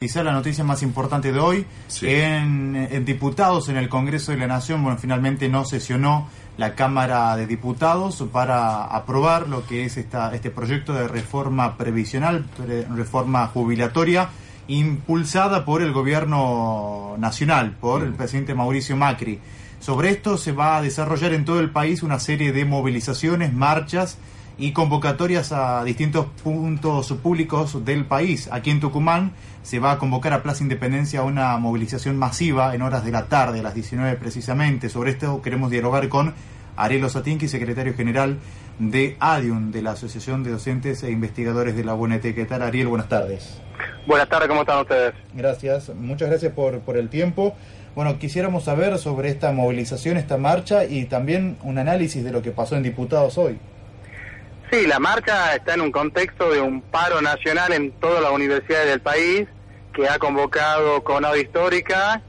Quizá la noticia más importante de hoy, en, diputados en el Congreso de la Nación, bueno, finalmente no sesionó la Cámara de Diputados para aprobar lo que es esta, este proyecto de reforma previsional, reforma jubilatoria, impulsada por el gobierno nacional, por el presidente Mauricio Macri. Sobre esto se va a desarrollar en todo el país una serie de movilizaciones, marchas, y convocatorias a distintos puntos públicos del país. Aquí en Tucumán se va a convocar a Plaza Independencia una movilización masiva en horas de la tarde, a las 19 precisamente. Sobre esto queremos dialogar con Ariel Satinki, secretario general de ADIUN, de la Asociación de Docentes e Investigadores de la UNT. ¿Qué tal, Ariel? Buenas tardes. Buenas tardes, ¿cómo están ustedes? Gracias, muchas gracias por, por el tiempo. Bueno, quisiéramos saber sobre esta movilización, esta marcha y también un análisis de lo que pasó en diputados hoy. Sí, la marcha está en un contexto de un paro nacional en todas las universidades del país que ha convocado con Conado Histórica,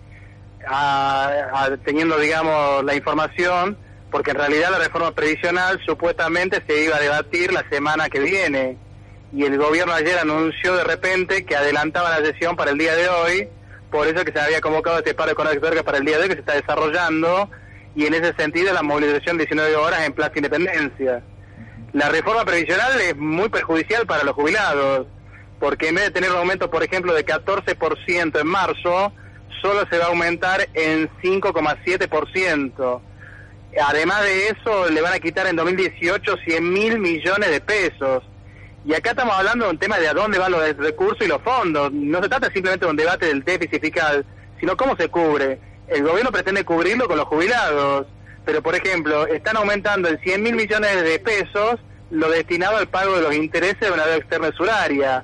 teniendo, digamos, la información, porque en realidad la reforma previsional supuestamente se iba a debatir la semana que viene. Y el gobierno ayer anunció de repente que adelantaba la sesión para el día de hoy, por eso que se había convocado este paro Histórica para el día de hoy que se está desarrollando y en ese sentido la movilización de 19 horas en Plaza Independencia la reforma previsional es muy perjudicial para los jubilados, porque en vez de tener un aumento, por ejemplo, de 14% en marzo, solo se va a aumentar en 5,7%. Además de eso, le van a quitar en 2018 100 mil millones de pesos. Y acá estamos hablando de un tema de a dónde van los recursos y los fondos. No se trata simplemente de un debate del déficit fiscal, sino cómo se cubre. El gobierno pretende cubrirlo con los jubilados pero por ejemplo, están aumentando en 100 mil millones de pesos lo destinado al pago de los intereses de una deuda externa usuraria.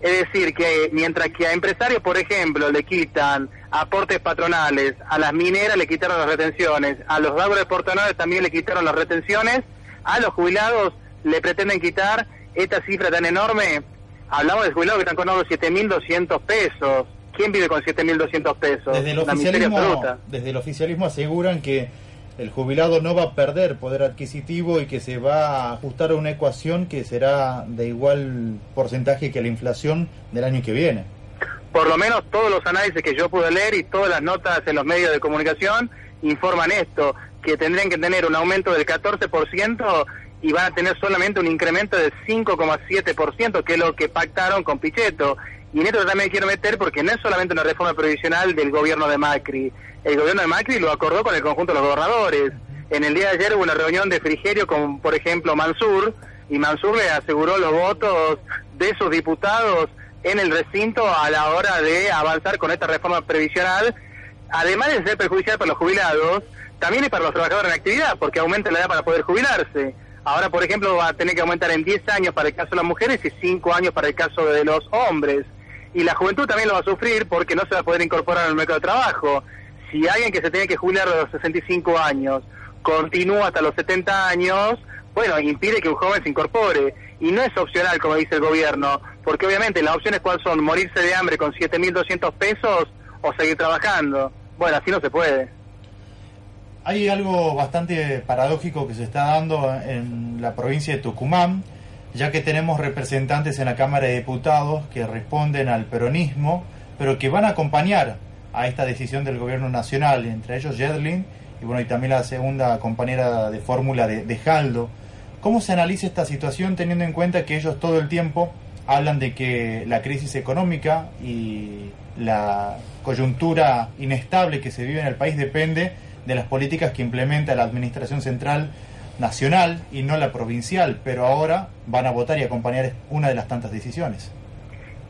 Es decir, que mientras que a empresarios, por ejemplo, le quitan aportes patronales, a las mineras le quitaron las retenciones, a los árboles portanales también le quitaron las retenciones, a los jubilados le pretenden quitar esta cifra tan enorme. Hablamos de jubilados que están con 7.200 pesos. ¿Quién vive con 7.200 pesos? Desde el, oficialismo, desde el oficialismo aseguran que el jubilado no va a perder poder adquisitivo y que se va a ajustar a una ecuación que será de igual porcentaje que la inflación del año que viene. Por lo menos todos los análisis que yo pude leer y todas las notas en los medios de comunicación informan esto, que tendrían que tener un aumento del 14% y van a tener solamente un incremento del 5,7%, que es lo que pactaron con Pichetto. Y en esto también quiero meter porque no es solamente una reforma previsional del gobierno de Macri, el gobierno de Macri lo acordó con el conjunto de los gobernadores. En el día de ayer hubo una reunión de Frigerio con, por ejemplo, Mansur, y Mansur le aseguró los votos de sus diputados en el recinto a la hora de avanzar con esta reforma previsional, además de ser perjudicial para los jubilados, también es para los trabajadores en actividad, porque aumenta la edad para poder jubilarse. Ahora, por ejemplo, va a tener que aumentar en 10 años para el caso de las mujeres y 5 años para el caso de los hombres. Y la juventud también lo va a sufrir porque no se va a poder incorporar al mercado de trabajo si alguien que se tiene que jubilar a los 65 años continúa hasta los 70 años, bueno, impide que un joven se incorpore. Y no es opcional, como dice el gobierno, porque obviamente las opciones cuáles son, morirse de hambre con 7.200 pesos o seguir trabajando. Bueno, así no se puede. Hay algo bastante paradójico que se está dando en la provincia de Tucumán, ya que tenemos representantes en la Cámara de Diputados que responden al peronismo, pero que van a acompañar a esta decisión del gobierno nacional, entre ellos Jedlin y bueno y también la segunda compañera de fórmula de, de Jaldo. ¿Cómo se analiza esta situación teniendo en cuenta que ellos todo el tiempo hablan de que la crisis económica y la coyuntura inestable que se vive en el país depende de las políticas que implementa la administración central nacional y no la provincial, pero ahora van a votar y acompañar una de las tantas decisiones.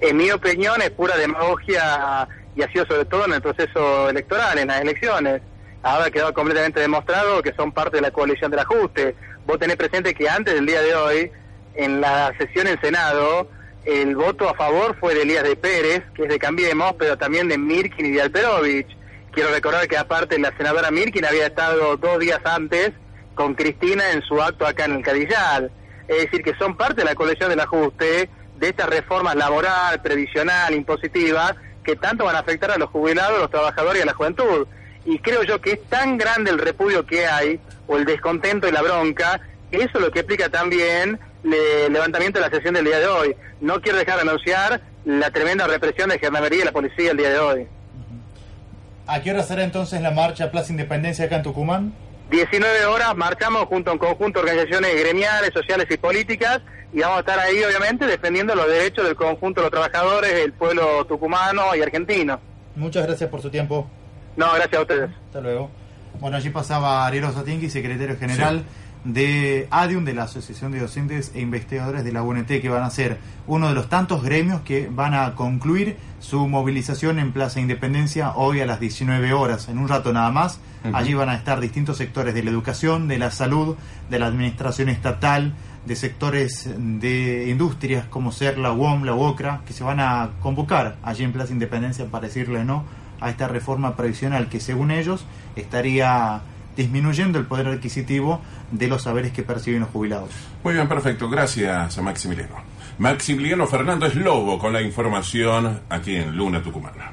En mi opinión es pura demagogia y ha sido sobre todo en el proceso electoral, en las elecciones. Ahora ha quedado completamente demostrado que son parte de la coalición del ajuste. Vos tenés presente que antes del día de hoy, en la sesión en Senado, el voto a favor fue de Elías de Pérez, que es de Cambiemos, pero también de Mirkin y de Alperovich. Quiero recordar que aparte la senadora Mirkin había estado dos días antes con Cristina en su acto acá en el Cadillal. Es decir, que son parte de la colección del ajuste de estas reformas laboral, previsional, impositiva, que tanto van a afectar a los jubilados, a los trabajadores y a la juventud. Y creo yo que es tan grande el repudio que hay, o el descontento y la bronca, que eso es lo que explica también el levantamiento de la sesión del día de hoy. No quiero dejar de anunciar la tremenda represión de Gendarmería y la policía el día de hoy. ¿A qué hora será entonces la marcha Plaza Independencia acá en Tucumán? 19 horas marchamos junto a un conjunto de organizaciones gremiales, sociales y políticas y vamos a estar ahí obviamente defendiendo los derechos del conjunto de los trabajadores, del pueblo tucumano y argentino. Muchas gracias por su tiempo. No, gracias a ustedes. Hasta luego. Bueno, allí pasaba Ariel Satinki, secretario general de ADIUM, de la Asociación de Docentes e Investigadores de la UNT, que van a ser uno de los tantos gremios que van a concluir su movilización en Plaza Independencia hoy a las 19 horas, en un rato nada más. Allí van a estar distintos sectores de la educación, de la salud, de la administración estatal, de sectores de industrias como ser la UOM, la UOCRA, que se van a convocar allí en Plaza Independencia para decirle no a esta reforma previsional que según ellos estaría disminuyendo el poder adquisitivo de los saberes que perciben los jubilados. Muy bien, perfecto. Gracias a Maximiliano. Maximiliano Fernández Lobo con la información aquí en Luna Tucumana.